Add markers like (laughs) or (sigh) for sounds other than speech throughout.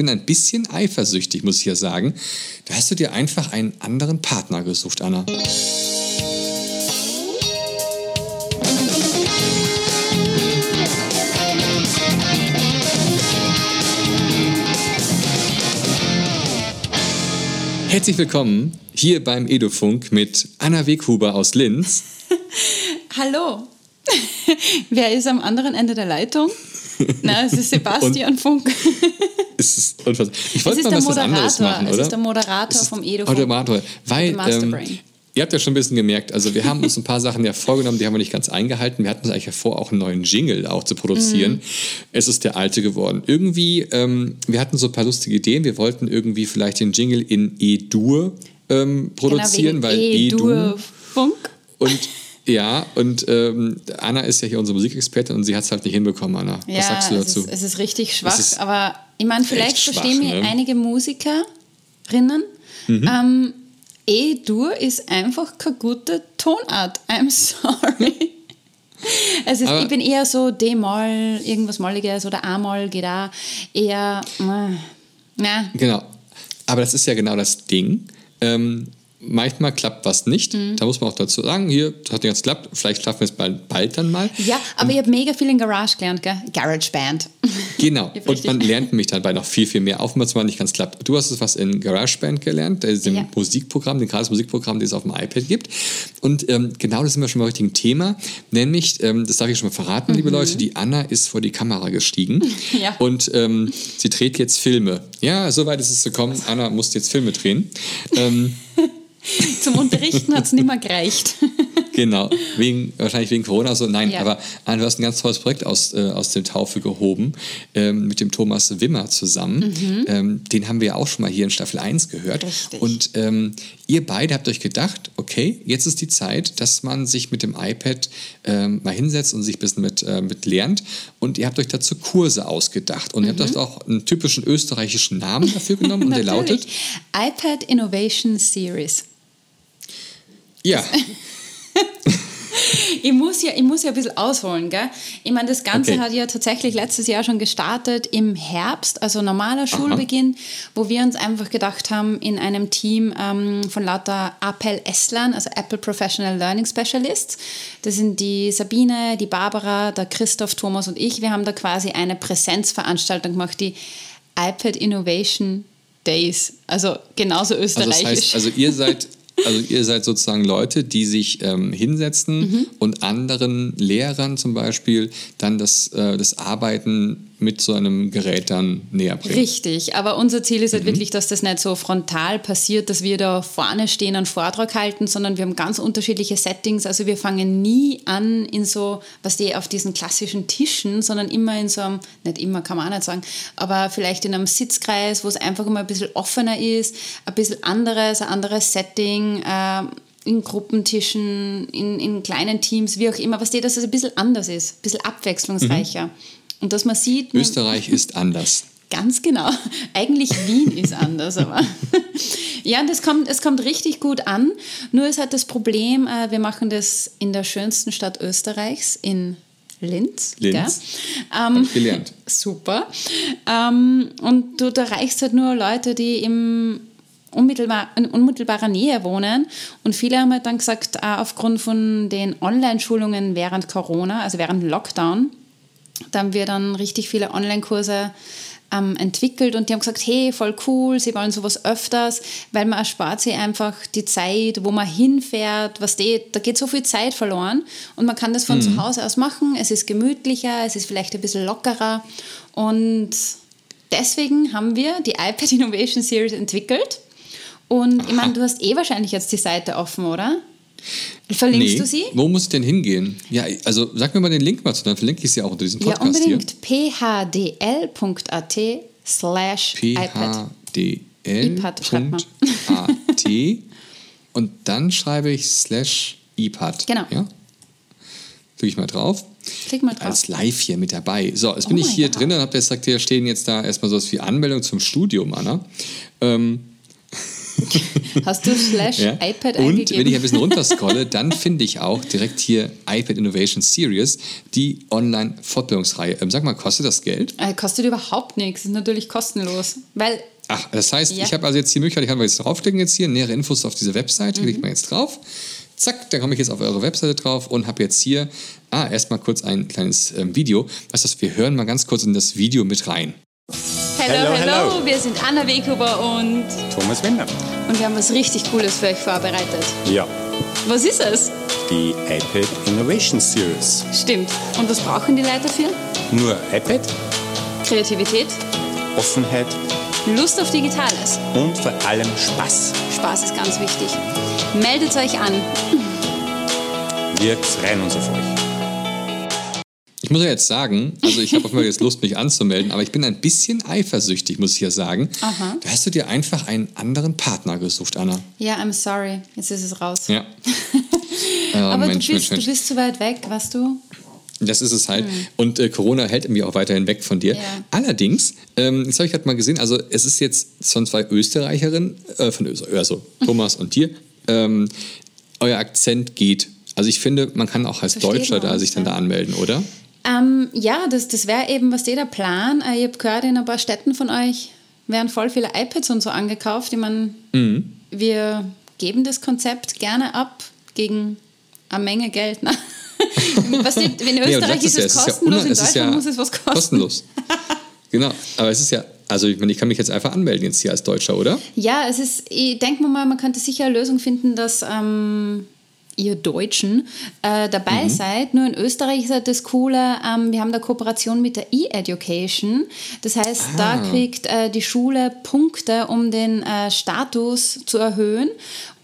bin ein bisschen eifersüchtig, muss ich ja sagen. Da hast du dir einfach einen anderen Partner gesucht, Anna. Herzlich willkommen hier beim Edufunk mit Anna Weghuber aus Linz. (laughs) Hallo. (laughs) Wer ist am anderen Ende der Leitung? Na, es ist (laughs) Sebastian Funk. Es ist unfassbar. Ich wollte mal was, was anderes machen, oder? Es ist der Moderator vom Edufunk. Moderator, weil ähm, ihr habt ja schon ein bisschen gemerkt, also wir haben uns ein paar Sachen ja vorgenommen, die haben wir nicht ganz eingehalten. Wir hatten uns eigentlich vor, auch einen neuen Jingle auch zu produzieren. Mhm. Es ist der alte geworden. Irgendwie, ähm, wir hatten so ein paar lustige Ideen. Wir wollten irgendwie vielleicht den Jingle in E-Dur ähm, produzieren, genau, weil E-Dur... Funk. Und ja, und ähm, Anna ist ja hier unsere Musikexpertin und sie hat es halt nicht hinbekommen, Anna. Ja, Was sagst du dazu? Es ist, es ist richtig schwach, ist aber ich meine, vielleicht verstehen schwach, ne? einige Musikerinnen. Mhm. Ähm, E-Dur ist einfach keine gute Tonart. I'm (laughs) sorry. Also ich bin eher so D-Moll, irgendwas Molliges oder A-Moll geht auch eher. Äh, ja. Genau. Aber das ist ja genau das Ding. Ähm, manchmal klappt was nicht. Mhm. Da muss man auch dazu sagen, hier, hat nicht ganz geklappt, vielleicht schaffen wir es bald, bald dann mal. Ja, aber und, ich habe mega viel in Garage gelernt, gell? Garage Band. (laughs) Genau, und man lernt mich dabei noch viel, viel mehr, auch wenn es mal nicht ganz klappt. Du hast es was in Garage Band gelernt, das ist dem ja. Musikprogramm, dem gratis Musikprogramm, das es auf dem iPad gibt. Und ähm, genau das sind wir schon mal richtigen Thema, nämlich, ähm, das darf ich schon mal verraten, mhm. liebe Leute, die Anna ist vor die Kamera gestiegen (laughs) ja. und ähm, sie dreht jetzt Filme. Ja, soweit ist es gekommen, Anna musste jetzt Filme drehen. (laughs) (laughs) Zum Unterrichten hat es nicht mehr gereicht. (laughs) genau, wegen, wahrscheinlich wegen Corona. So, nein, ja. aber du hast ein ganz tolles Projekt aus, äh, aus dem Taufe gehoben ähm, mit dem Thomas Wimmer zusammen. Mhm. Ähm, den haben wir ja auch schon mal hier in Staffel 1 gehört. Richtig. Und ähm, ihr beide habt euch gedacht, okay, jetzt ist die Zeit, dass man sich mit dem iPad ähm, mal hinsetzt und sich ein bisschen mit, äh, mit lernt. Und ihr habt euch dazu Kurse ausgedacht. Und mhm. ihr habt euch mhm. auch einen typischen österreichischen Namen dafür genommen und (laughs) der lautet iPad Innovation Series. Ja. (laughs) ich, muss ja, ich muss ja ein bisschen ausholen. Gell? Ich meine, das Ganze okay. hat ja tatsächlich letztes Jahr schon gestartet im Herbst, also normaler Schulbeginn, Aha. wo wir uns einfach gedacht haben, in einem Team ähm, von lauter Appel Eslan, also Apple Professional Learning Specialists, das sind die Sabine, die Barbara, der Christoph, Thomas und ich, wir haben da quasi eine Präsenzveranstaltung gemacht, die iPad Innovation Days, also genauso österreichisch. Also, das heißt, also ihr seid (laughs) also ihr seid sozusagen Leute, die sich ähm, hinsetzen mhm. und anderen Lehrern zum Beispiel dann das, äh, das Arbeiten mit so einem Gerät dann näher bringen. Richtig, aber unser Ziel ist halt mhm. wirklich, dass das nicht so frontal passiert, dass wir da vorne stehen und Vortrag halten, sondern wir haben ganz unterschiedliche Settings. Also wir fangen nie an in so, was die auf diesen klassischen Tischen, sondern immer in so einem, nicht immer kann man auch nicht sagen, aber vielleicht in einem Sitzkreis, wo es einfach immer ein bisschen offener ist, ein bisschen anderes, ein anderes Setting. Äh, in Gruppentischen, in, in kleinen Teams, wie auch immer, was die, dass es ein bisschen anders ist, ein bisschen abwechslungsreicher. Mhm. Und dass man sieht. Österreich ist anders. (laughs) Ganz genau. Eigentlich Wien ist anders, aber (laughs) ja, das kommt, es kommt richtig gut an. Nur ist halt das Problem, äh, wir machen das in der schönsten Stadt Österreichs, in Linz. Linz. Ähm, gelernt. (laughs) Super. Ähm, und du erreichst halt nur Leute, die im unmittelbar, in unmittelbarer Nähe wohnen. Und viele haben halt dann gesagt, äh, aufgrund von den Online-Schulungen während Corona, also während Lockdown, da haben wir dann richtig viele Online-Kurse ähm, entwickelt und die haben gesagt, hey, voll cool, sie wollen sowas öfters, weil man erspart sich einfach die Zeit, wo man hinfährt, was die, da geht so viel Zeit verloren und man kann das von mhm. zu Hause aus machen, es ist gemütlicher, es ist vielleicht ein bisschen lockerer und deswegen haben wir die iPad Innovation Series entwickelt und Aha. ich meine, du hast eh wahrscheinlich jetzt die Seite offen, oder? Verlinkst nee. du sie? Wo muss ich denn hingehen? Ja, also sag mir mal den Link mal zu, dann verlinke ich sie auch unter diesem Podcast Ja, unbedingt. phdl.at slash iPad. phdl.at (laughs) und dann schreibe ich slash iPad. Genau. Ja? Klicke ich mal drauf. Klick mal drauf. Als live hier mit dabei. So, jetzt bin oh ich hier drin und habe jetzt gesagt, hier stehen jetzt da erstmal so was wie Anmeldung zum Studium, Anna. Ähm, (laughs) Hast du slash ja. iPad Und eingegeben? wenn ich ein bisschen runterscrolle, dann finde ich auch direkt hier iPad Innovation Series, die Online-Fortbildungsreihe. Ähm, sag mal, kostet das Geld? Äh, kostet überhaupt nichts, ist natürlich kostenlos. Weil Ach, das heißt, ja. ich habe also jetzt die Möglichkeit, ich kann jetzt draufklicken jetzt hier, nähere Infos auf diese Webseite, mhm. klicke ich mal jetzt drauf. Zack, dann komme ich jetzt auf eure Webseite drauf und habe jetzt hier, ah, erstmal kurz ein kleines ähm, Video. Was das? Wir hören mal ganz kurz in das Video mit rein. Hello, hello, hello. wir sind Anna Weghuber und Thomas Wender. Und wir haben was richtig Cooles für euch vorbereitet. Ja. Was ist es? Die iPad Innovation Series. Stimmt. Und was brauchen die Leute dafür? Nur iPad. Kreativität. Offenheit. Lust auf Digitales. Und vor allem Spaß. Spaß ist ganz wichtig. Meldet euch an. Wir freuen uns auf euch. Ich muss ja jetzt sagen, also ich habe auch mal jetzt Lust, mich anzumelden, aber ich bin ein bisschen eifersüchtig, muss ich ja sagen. Aha. Da hast du dir einfach einen anderen Partner gesucht, Anna. Ja, I'm sorry. Jetzt ist es raus. Ja. (laughs) oh, aber Mensch, du, bist, Mensch, du bist zu weit weg, weißt du? Das ist es halt. Hm. Und äh, Corona hält mich auch weiterhin weg von dir. Ja. Allerdings, ähm, das habe ich gerade mal gesehen, also es ist jetzt von zwei Österreicherinnen, äh, von Österreich, also Thomas und dir, ähm, euer Akzent geht. Also ich finde, man kann auch als Versteht Deutscher da sich dann ja. da anmelden, oder? Ähm, ja, das, das wäre eben, was der Plan. Äh, ich habe gehört, in ein paar Städten von euch werden voll viele iPads und so angekauft. Ich meine, mhm. wir geben das Konzept gerne ab gegen eine Menge Geld. Ne? (laughs) was nicht, in Österreich nee, ist es kostenlos, ja in Deutschland ja muss es was kosten. Kostenlos. genau, aber es ist ja also ich meine, ich kann mich jetzt einfach anmelden jetzt hier als Deutscher, oder? Ja, es ist, ich denke mal, man könnte sicher eine Lösung finden, dass ähm, ihr Deutschen äh, dabei mhm. seid. Nur in Österreich ist halt das Coole, ähm, wir haben da Kooperation mit der E-Education. Das heißt, ah. da kriegt äh, die Schule Punkte, um den äh, Status zu erhöhen.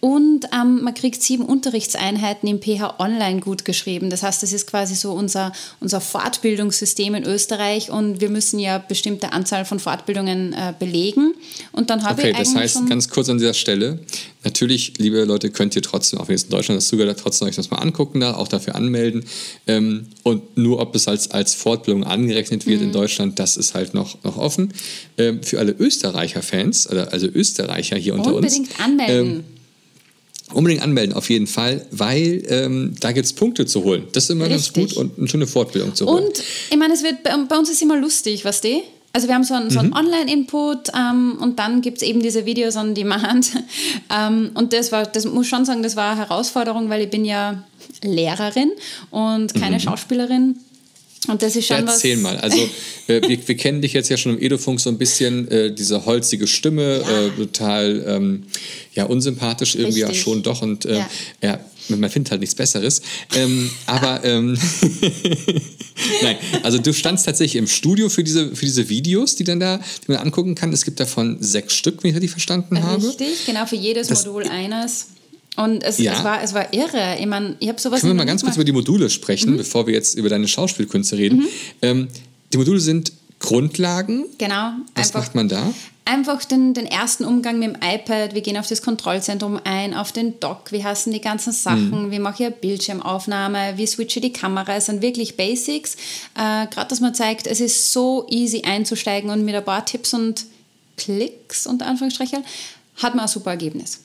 Und ähm, man kriegt sieben Unterrichtseinheiten im PH Online gut geschrieben. Das heißt, das ist quasi so unser, unser Fortbildungssystem in Österreich und wir müssen ja bestimmte Anzahl von Fortbildungen äh, belegen. Und dann habe okay, ich das heißt, ganz kurz an dieser Stelle, natürlich, liebe Leute, könnt ihr trotzdem, auch wenn es in Deutschland das zugehört, trotzdem euch das mal angucken, da, auch dafür anmelden. Ähm, und nur ob es als, als Fortbildung angerechnet wird mhm. in Deutschland, das ist halt noch, noch offen. Ähm, für alle Österreicher-Fans, also Österreicher hier unter Unbedingt uns. Unbedingt anmelden. Unbedingt anmelden, auf jeden Fall, weil ähm, da gibt es Punkte zu holen. Das ist immer Richtig. ganz gut und eine schöne Fortbildung zu holen. Und ich meine, es wird bei, bei uns ist immer lustig, was die? Also wir haben so einen, so einen mhm. Online-Input ähm, und dann gibt es eben diese Videos on Demand. (laughs) ähm, und das war, das muss schon sagen, das war eine Herausforderung, weil ich bin ja Lehrerin und keine mhm. Schauspielerin. Und das ist schon ja, Erzähl was mal. Also, (laughs) äh, wir, wir, kennen dich jetzt ja schon im Edofunk so ein bisschen, äh, diese holzige Stimme, ja. äh, total ähm, ja, unsympathisch irgendwie Richtig. ja schon doch. Und äh, ja. ja. man findet halt nichts Besseres. Ähm, aber ähm, (laughs) nein, also du standst tatsächlich im Studio für diese, für diese Videos, die dann da, die man angucken kann. Es gibt davon sechs Stück, wenn ich richtig verstanden Richtig, habe. Richtig, genau, für jedes das, Modul eines. Und es, ja. es, war, es war irre. Ich meine, ich habe sowas. Können wir mal ganz kurz über die Module sprechen, mhm. bevor wir jetzt über deine Schauspielkünste reden? Mhm. Ähm, die Module sind Grundlagen. Genau. Was macht man da? Einfach den, den ersten Umgang mit dem iPad. Wir gehen auf das Kontrollzentrum ein, auf den Dock. Wie heißen die ganzen Sachen? Mhm. Wie mache ich eine Bildschirmaufnahme? Wie switche die Kamera? Es sind wirklich Basics. Äh, Gerade, dass man zeigt, es ist so easy einzusteigen und mit ein paar Tipps und Klicks, unter Anführungsstrichen, hat man ein super Ergebnis.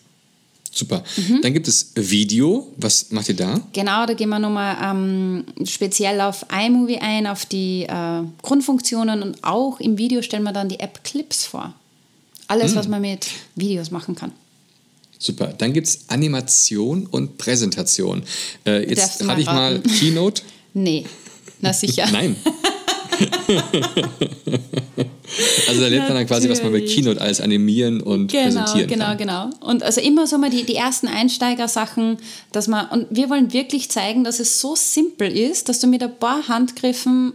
Super. Mhm. Dann gibt es Video. Was macht ihr da? Genau, da gehen wir nochmal ähm, speziell auf iMovie ein, auf die äh, Grundfunktionen und auch im Video stellen wir dann die App Clips vor. Alles, mhm. was man mit Videos machen kann. Super. Dann gibt es Animation und Präsentation. Äh, jetzt hatte ich mal Keynote. (laughs) nee, na sicher. (laughs) Nein. (laughs) also da lernt man dann quasi, was man bei Keynote alles animieren und genau, präsentieren genau, kann. Genau, genau. Und also immer so mal die, die ersten Einsteigersachen, dass man, und wir wollen wirklich zeigen, dass es so simpel ist, dass du mit ein paar Handgriffen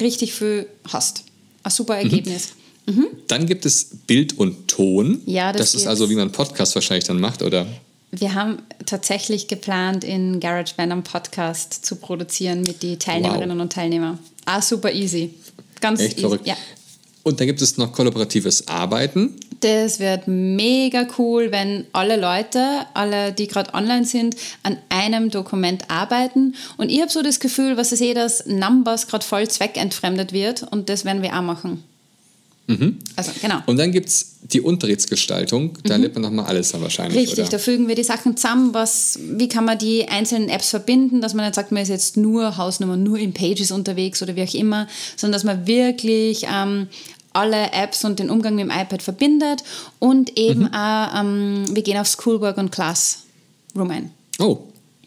richtig viel hast. Ein super mhm. Ergebnis. Mhm. Mhm. Dann gibt es Bild und Ton. Ja, das, das ist also, wie man Podcast wahrscheinlich dann macht, oder? Wir haben tatsächlich geplant, in GarageBand einen Podcast zu produzieren mit den Teilnehmerinnen wow. und Teilnehmern. Ah, super easy. Ganz Echt easy. verrückt. Ja. Und dann gibt es noch kollaboratives Arbeiten. Das wird mega cool, wenn alle Leute, alle, die gerade online sind, an einem Dokument arbeiten. Und ich habe so das Gefühl, was ich sehe, dass Numbers gerade voll zweckentfremdet wird und das werden wir auch machen. Mhm. Also, genau. Und dann gibt es die Unterrichtsgestaltung, da lernt man nochmal alles dann wahrscheinlich. Richtig, oder? da fügen wir die Sachen zusammen, was, wie kann man die einzelnen Apps verbinden, dass man nicht sagt, man ist jetzt nur Hausnummer, nur in Pages unterwegs oder wie auch immer, sondern dass man wirklich ähm, alle Apps und den Umgang mit dem iPad verbindet und eben Mhm. auch, ähm, wir gehen auf Schoolwork und Classroom ein. Oh,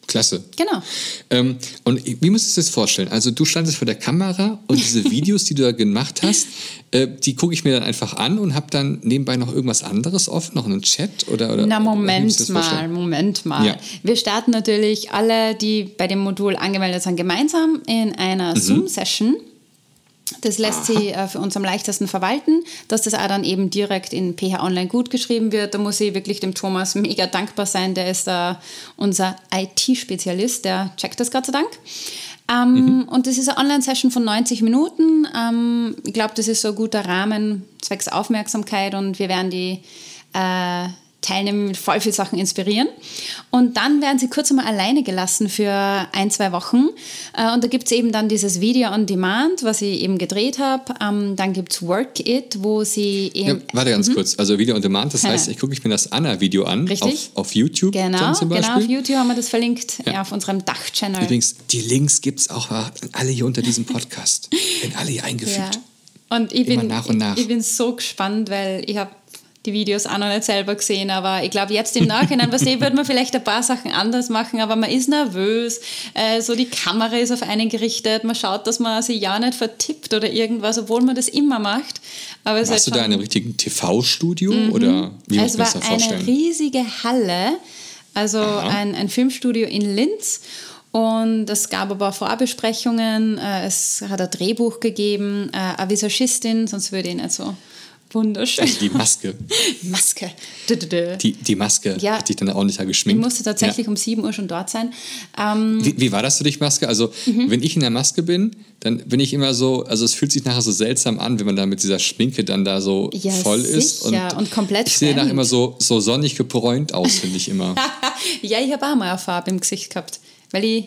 klasse. Genau. Ähm, und wie musst du dir das vorstellen? Also du standest vor der Kamera und (laughs) diese Videos, die du da gemacht hast, äh, die gucke ich mir dann einfach an und habe dann nebenbei noch irgendwas anderes offen, noch einen Chat oder oder. Na, Moment mal? Moment mal. Ja. Wir starten natürlich alle, die bei dem Modul angemeldet sind, gemeinsam in einer Mhm. Zoom-Session. Das lässt sich äh, für uns am leichtesten verwalten, dass das auch dann eben direkt in PH Online gut geschrieben wird. Da muss ich wirklich dem Thomas mega dankbar sein. Der ist da unser IT-Spezialist, der checkt das Gott sei Dank. Ähm, Und das ist eine Online-Session von 90 Minuten. Ähm, ich glaube, das ist so ein guter Rahmen zwecks Aufmerksamkeit und wir werden die äh, Teilnehmer mit voll viel Sachen inspirieren. Und dann werden sie kurz einmal alleine gelassen für ein, zwei Wochen. Äh, Und da gibt es eben dann dieses Video on Demand, was ich eben gedreht habe. Ähm, Dann gibt es Work It, wo sie Ja, eben. warte ganz kurz. Also Video on Demand, das heißt, ich gucke mir das Anna-Video an Richtig. auf, auf YouTube Genau, dann zum Beispiel. genau, auf YouTube haben wir das verlinkt, ja. auf unserem Dach-Channel. Übrigens, die Links gibt es auch an alle hier unter diesem Podcast. Werden alle hier eingefügt. Ja. Und ich bin, nach und nach. Ich, ich bin so gespannt, weil ich habe die Videos auch noch nicht selber gesehen, aber ich glaube, jetzt im Nachhinein, was ich, würde man vielleicht ein paar Sachen anders machen, aber man ist nervös, äh, so die Kamera ist auf einen gerichtet, man schaut, dass man sich ja nicht vertippt oder irgendwas, obwohl man das immer macht. Aber es Warst du ist da halt in einem richtigen TV-Studio oder wie muss es man das war da eine vorstellen? riesige Halle, also Aha. ein, ein Filmstudio in Linz. Und es gab aber Vorbesprechungen, äh, es hat ein Drehbuch gegeben, äh, eine Visagistin, sonst würde ich nicht so wunderschön. Also die Maske. Maske. Dü, dü, dü. Die, die Maske Ja. hat dich dann ordentlicher Ich geschminkt. musste tatsächlich um 7 Uhr schon dort sein. Ähm, Wie, wie war das für dich, Maske? Also, Mhm. wenn ich in der Maske bin, dann bin ich immer so, also es fühlt sich nachher so seltsam an, wenn man da mit dieser Schminke dann da so Ja, voll ist. sicher. Und komplett Ich sehe fremd. immer so, so sonnig gebräunt aus, finde ich immer. (laughs) ja, ich habe auch mal eine Farbe im Gesicht gehabt, weil ich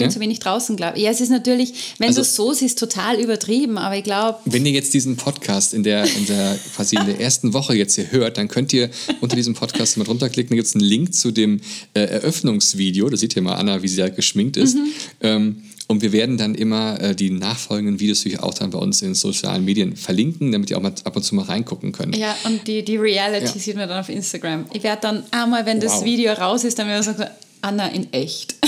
bin Ja? zu wenig draußen, glaube ich. Ja, es ist natürlich, wenn Also- du es so siehst, total übertrieben, aber ich glaube, Wenn ihr jetzt diesen Podcast in der, in der (laughs) quasi in der ersten Woche jetzt hier hört, dann könnt ihr unter diesem Podcast mal drunter klicken, da gibt es einen Link zu dem äh, Eröffnungsvideo. Da seht ihr mal Anna, wie sie da geschminkt ist. Mhm. Ähm, und wir werden dann immer äh, die nachfolgenden Videos natürlich auch dann bei uns in den sozialen Medien verlinken, damit ihr auch mal ab und zu mal reingucken könnt. Ja, und die, die Reality Ja. sieht man dann auf Instagram. Ich werde dann einmal, wenn das Wow. Video raus ist, dann werde ich sagen, Anna in echt. (laughs)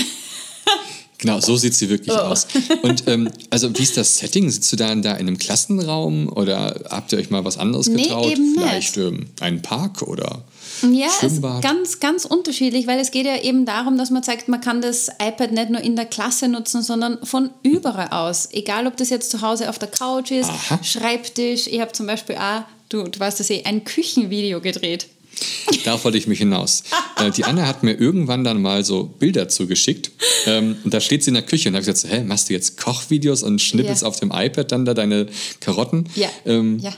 Genau, so sieht sie wirklich Oh. aus. Und ähm, also wie ist das Setting? Sitzt du dann da in einem Klassenraum oder habt ihr euch mal was anderes Nee, getraut? eben nicht. Vielleicht ähm, einen Park oder Ja, es ist Schwimmbad? ganz, ganz unterschiedlich, weil es geht ja eben darum, dass man zeigt, man kann das iPad nicht nur in der Klasse nutzen, sondern von überall aus. Egal, ob das jetzt zu Hause auf der Couch ist, Aha. Schreibtisch. Ich habe zum Beispiel auch, du, du weißt das eh, ein Küchenvideo gedreht. Darauf wollte ich mich hinaus. äh, die Anna hat mir irgendwann dann mal so Bilder zugeschickt. Ähm, und da steht sie in der Küche und da habe ich gesagt, so, hä, machst du jetzt Kochvideos und schnippelst Ja. auf dem iPad dann da deine Karotten? Ja, Ähm, ja.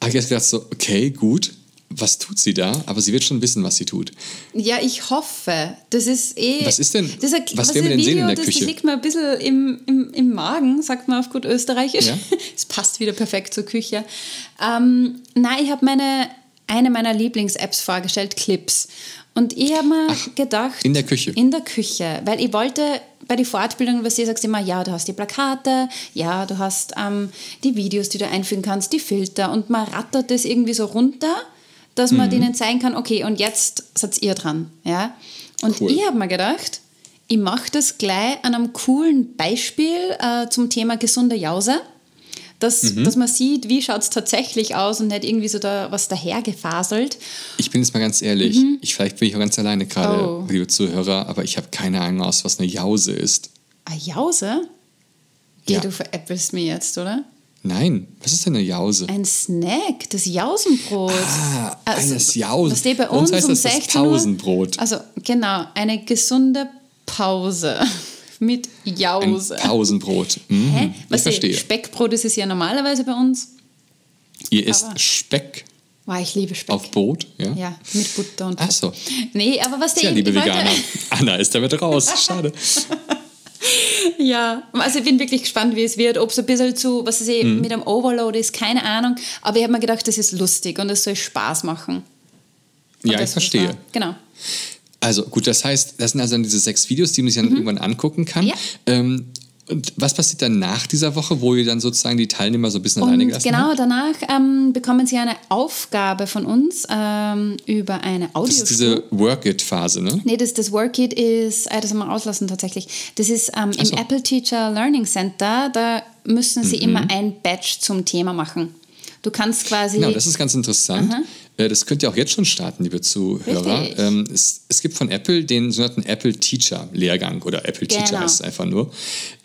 Habe ich jetzt gedacht so, okay, gut. Was tut sie da? Aber sie wird schon wissen, was sie tut. Ja, ich hoffe. Das ist eh. Was ist denn- Das ist ein, was ist werden wir denn sehen in Video, der das, Küche? Das liegt mir ein bisschen im, im, im Magen, sagt man auf gut Österreichisch. Ja? (laughs) Es passt wieder perfekt zur Küche. Ähm, nein, ich habe meine, eine meiner Lieblings-Apps vorgestellt, Clips. Und ich habe mir gedacht. in der Küche? In der Küche. Weil ich wollte bei den Fortbildungen, was du sagst immer, ja, du hast die Plakate, ja, du hast ähm, die Videos, die du einfügen kannst, die Filter und man rattert das irgendwie so runter, dass Mhm. man denen zeigen kann, okay, und jetzt seid ihr dran. Ja? Und Cool. ich habe mir gedacht, ich mache das gleich an einem coolen Beispiel äh, zum Thema gesunde Jause. Dass, Mhm. dass man sieht, wie schaut es tatsächlich aus und nicht irgendwie so da was dahergefaselt. Ich bin jetzt mal ganz ehrlich, ich, vielleicht bin ich auch ganz alleine gerade, Mhm. Oh. liebe Zuhörer, aber ich habe keine Ahnung aus, was eine Jause ist. Eine Jause? Geh, Ja. du veräppelst mir jetzt, oder? Nein, was ist denn eine Jause? Ein Snack, das Jausenbrot. Ah, eines Jausen. Was steht bei Bei uns uns heißt um das das 16 Uhr? Pausenbrot. Also genau, eine gesunde Pause mit Ein Jause. Pausenbrot. Mhm, Hä? ich Was verstehe. Speckbrot ist es ja normalerweise bei uns. Ihr isst Speck Wow, ich liebe Speck. auf Brot, ja? Ja, mit Butter und Ach so. Nee, aber was Tja, ich, liebe ich Veganer. Anna ist damit raus. Schade. (laughs) ja, also ich bin wirklich gespannt, wie es wird. Ob es ein bisschen zu, was weiß ich, mhm. mit einem Overload ist, keine Ahnung. Aber ich habe mir gedacht, das ist lustig und es soll Spaß machen. Und ja, ich verstehe. Genau. Also gut, das heißt, das sind also diese sechs Videos, die man sich dann mhm. irgendwann angucken kann. Ja. Ähm, und was passiert dann nach dieser Woche, wo ihr dann sozusagen die Teilnehmer so ein bisschen und alleine gelassen Genau, habt? danach ähm, bekommen sie eine Aufgabe von uns ähm, über eine Audio. Das ist diese Work-It-Phase, ne? Nee, das, das Work-It ist, äh, das haben wir auslassen tatsächlich. Das ist ähm, im so. Apple Teacher Learning Center, da müssen sie mhm. immer ein Badge zum Thema machen. Du kannst quasi. Genau, das ist ganz interessant. Aha. Äh, das könnt ihr auch jetzt schon starten, liebe Zuhörer. Ähm, es, es, gibt von Apple den sogenannten Apple Teacher Lehrgang oder Apple Teacher genau. heißt es einfach nur.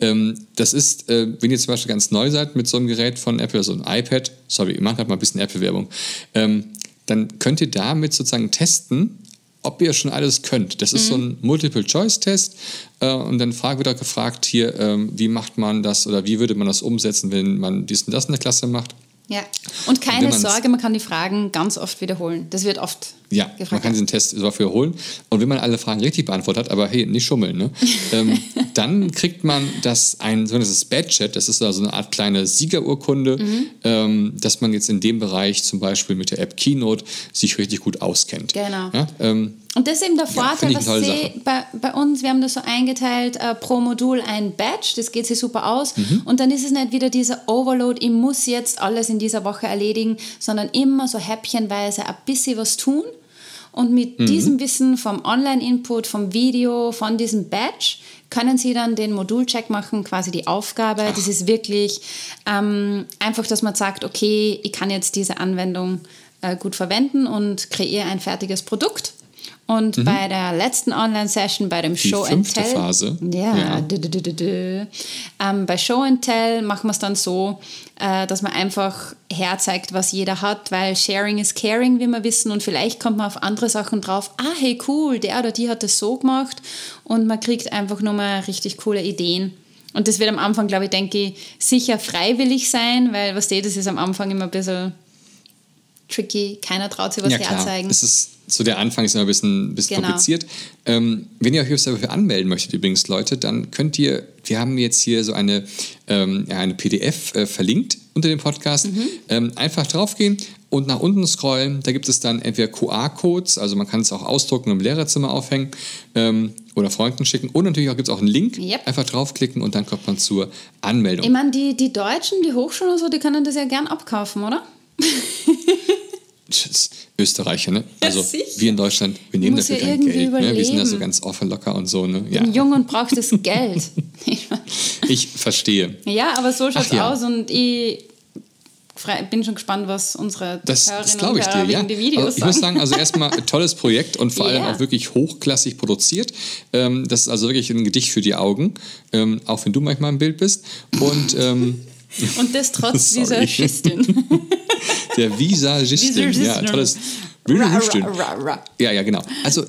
Ähm, das ist, äh, wenn ihr zum Beispiel ganz neu seid mit so einem Gerät von Apple, so ein iPad, sorry, ich mache gerade mal ein bisschen Apple-Werbung, ähm, dann könnt ihr damit sozusagen testen, ob ihr schon alles könnt. Das ist mhm. so ein Multiple-Choice-Test äh, und dann wird auch gefragt hier, ähm, wie macht man das oder wie würde man das umsetzen, wenn man dies und das in der Klasse macht. Ja, und keine Sorge, man kann die Fragen ganz oft wiederholen. Das wird oft ja, gefragt. man kann diesen Test so wiederholen. Und wenn man alle Fragen richtig beantwortet hat, aber hey, nicht schummeln, ne? ähm, (laughs) dann kriegt man das ein sogenanntes Badge, das ist also eine Art kleine Siegerurkunde, mhm. ähm, dass man jetzt in dem Bereich zum Beispiel mit der App Keynote sich richtig gut auskennt. Genau. Ja, ähm, und das ist eben der Vorteil, ja, was sie bei, bei, uns, wir haben das so eingeteilt, äh, pro Modul ein Badge, das geht sich super aus. Mhm. Und dann ist es nicht wieder dieser Overload, ich muss jetzt alles in dieser Woche erledigen, sondern immer so häppchenweise ein bisschen was tun. Und mit mhm. diesem Wissen vom Online-Input, vom Video, von diesem Badge, können Sie dann den Modulcheck machen, quasi die Aufgabe. Ach. Das ist wirklich ähm, einfach, dass man sagt, okay, ich kann jetzt diese Anwendung äh, gut verwenden und kreiere ein fertiges Produkt. Und mhm. bei der letzten Online-Session, bei dem Die Show and Tell. Phase. Ja, ja. D -d -d ähm, bei Show and Tell machen wir es dann so, äh, dass man einfach herzeigt, was jeder hat, weil Sharing is Caring, wie wir wissen. Und vielleicht kommt man auf andere Sachen drauf. Ah, hey, cool, der oder die hat das so gemacht. Und man kriegt einfach nochmal richtig coole Ideen. Und das wird am Anfang, glaube ich, denke ich, sicher freiwillig sein, weil was steht, das ist am Anfang immer ein bisschen tricky. Keiner traut sich was ja, herzeigen. Es ist so der Anfang ist immer ein bisschen, bisschen genau. kompliziert. Ähm, wenn ihr euch dafür anmelden möchtet, übrigens, Leute, dann könnt ihr, wir haben jetzt hier so eine, ähm, ja, eine PDF äh, verlinkt unter dem Podcast. Mhm. Ähm, einfach draufgehen und nach unten scrollen. Da gibt es dann entweder QR-Codes, also man kann es auch ausdrucken und im Lehrerzimmer aufhängen ähm, oder Freunden schicken. Und natürlich gibt es auch einen Link. Yep. Einfach draufklicken und dann kommt man zur Anmeldung. Ich meine, die, die Deutschen, die Hochschulen und so, die können das ja gern abkaufen, oder? (laughs) Österreicher, ne? Also ja, wir in Deutschland, wir nehmen dafür ja kein Geld. Ne? Wir sind da so ganz offen, locker und so. Ne? Ja. Jung und braucht das (laughs) Geld. ich verstehe. Ja, aber so schaut es ja. aus und ich bin schon gespannt, was unsere das, Hörerinnen das und Hörer dir, ja. die Videos also, Ich muss sagen, also erstmal tolles Projekt und vor allem auch wirklich hochklassig produziert. Ähm, das ist also wirklich ein Gedicht für die Augen, ähm, auch wenn du manchmal im Bild bist. Und ähm, und das trotz (laughs) dieser Schistin. (laughs) Der Visagistin. Ja, tolles. Ja, ja, genau. Also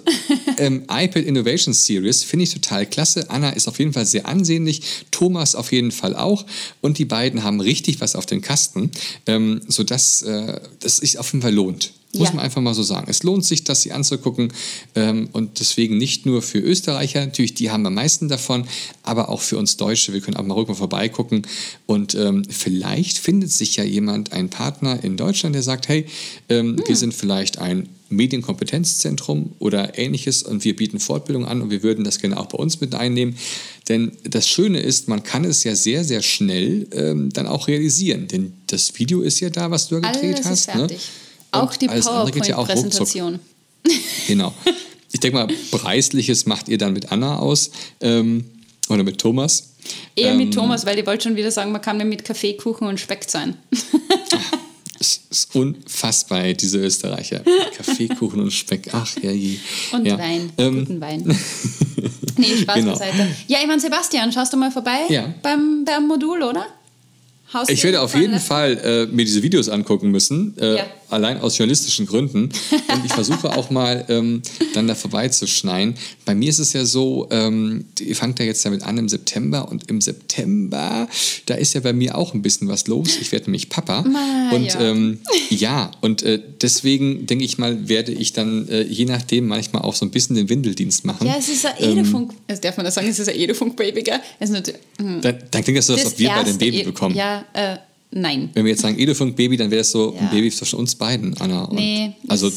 ähm, iPad Innovation Series finde ich total klasse. Anna ist auf jeden Fall sehr ansehnlich, Thomas auf jeden Fall auch und die beiden haben richtig was auf den Kasten, ähm, sodass äh, das sich auf jeden Fall lohnt. Muss ja. man einfach mal so sagen. Es lohnt sich, das sie anzugucken. Ähm, und deswegen nicht nur für Österreicher, natürlich, die haben am meisten davon, aber auch für uns Deutsche. Wir können auch mal rüber vorbeigucken. Und ähm, vielleicht findet sich ja jemand, ein Partner in Deutschland, der sagt, hey, hm. wir sind vielleicht ein Medienkompetenzzentrum oder ähnliches und wir bieten Fortbildung an und wir würden das gerne auch bei uns mit einnehmen. Denn das Schöne ist, man kann es ja sehr, sehr schnell ähm, dann auch realisieren. Denn das Video ist ja da, was du ja gedreht Alles hast. Ist ne? fertig. Ne? Auch die PowerPoint-Präsentation. Ja (laughs) genau. Ich denke mal, Preisliches macht ihr dann mit Anna aus ähm, oder mit Thomas. Eher ähm, mit Thomas, weil ich wollte schon wieder sagen, man kann mir mit Kaffee, Kuchen und Speck sein. (laughs) Es ist unfassbar, diese Österreicher. (laughs) Kaffeekuchen und Speck. Ach, ja, je. Und ja. Wein. Ähm. Guten Wein. nee, Spaß genau. beiseite. Ja, ich meine, Sebastian, schaust du mal vorbei ja. beim, beim Modul, oder? ich werde auf jeden Fall äh, mir diese Videos angucken müssen. Äh, ja. Allein aus journalistischen Gründen. (laughs) Und ich versuche auch mal ähm, dann da vorbeizuschneien. Bei mir ist es ja so, ähm, ihr fangt ja jetzt damit an im September und im September, da ist ja bei mir auch ein bisschen was los. Ich werde nämlich Papa. (laughs) Ma, und ja. ähm, ja, und äh, deswegen denke ich mal, werde ich dann äh, je nachdem manchmal auch so ein bisschen den Windeldienst machen. Ja, es ist ein Ähm, Edofunk. Also darf man das sagen, es ist ein Edofunk-Baby, gell? Es ist nicht, hm. Dann, dann klingt das so, als ob wir ein erste Baby E- bekommen. Ja, äh, nein. Wenn wir jetzt sagen Edofunk-Baby, dann wäre es so ein Ja. Baby zwischen uns beiden, Anna. Und Nee, also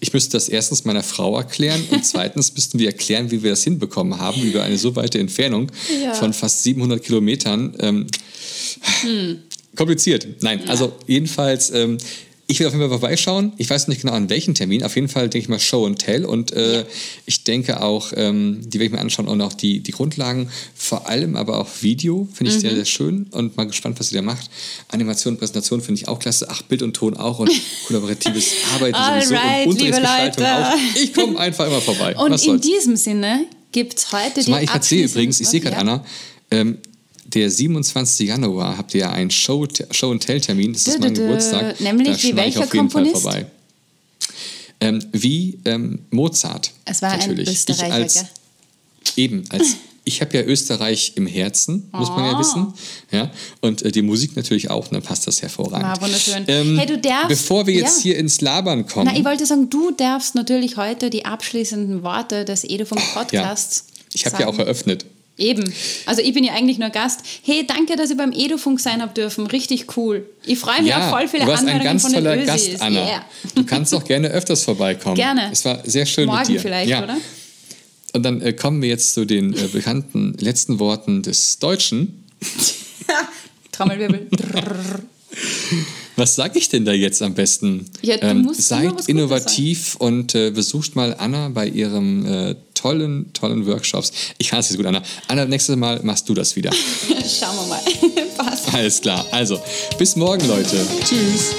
ich müsste das erstens meiner Frau erklären und (laughs) zweitens müssten wir erklären, wie wir das hinbekommen haben, über eine so weite Entfernung Ja. von fast 700 Kilometern. Ähm, Kompliziert. Nein, also jedenfalls, ähm, ich will auf jeden Fall vorbeischauen. Ich weiß nicht genau an welchen Termin. Auf jeden Fall denke ich mal Show and Tell. Und äh, Ja. ich denke auch, ähm, die werde ich mir anschauen und auch die, die Grundlagen, vor allem aber auch Video, finde ich Mhm. sehr, sehr schön und mal gespannt, was sie da macht. Animation, Präsentation finde ich auch klasse. Ach, Bild und Ton auch und (laughs) kollaboratives Arbeiten sowieso Alright, und Unterrichtsgestaltung auch. Ich komme einfach immer vorbei. Und was in soll's. diesem Sinne gibt es heute die Zumal ich erzähle übrigens, ich sehe gerade, Ja. Anna, ähm, der 27. Januar habt ihr ja einen Show, Show and Tell Termin. Das ist mein. Geburtstag. Nämlich da wie welcher auf jeden Fall Komponist? vorbei. Ähm, wie ähm, Mozart. Es war natürlich. ein Ich als? Eben, als ich habe ja Österreich im Herzen, muss man ja Ah. wissen. Ja? Und äh, die Musik natürlich auch, dann passt das hervorragend. Ah, wunderschön. Ähm, Hey, du darfst- Bevor wir jetzt ja. hier ins Labern kommen. Na, ich wollte sagen, du darfst natürlich heute die abschließenden Worte des Edofunk ja, Podcasts ich habe ja auch eröffnet. Eben. Also ich bin ja eigentlich nur Gast. Hey, danke, dass ich beim Edofunk sein habe dürfen. Richtig cool. Ich freue mich Ja, auf voll viele du warst ein ganz von den toller Ösis. Gast, Anna. Yeah. Du kannst auch gerne öfters vorbeikommen. Gerne. Es war sehr schön Morgen mit dir. vielleicht, ja. oder? Und dann äh, kommen wir jetzt zu den äh, bekannten letzten Worten des Deutschen. (laughs) Trommelwirbel. (laughs) Was sage ich denn da jetzt am besten? Ähm, Ja, was seid innovativ und äh, besucht mal Anna bei ihrem äh, tollen, tollen Workshops. Ich kann es gut, Anna. Anna, nächstes Mal machst du das wieder. (laughs) Schauen wir mal. (laughs) Passt. Alles klar. Also, bis morgen, Leute. Tschüss.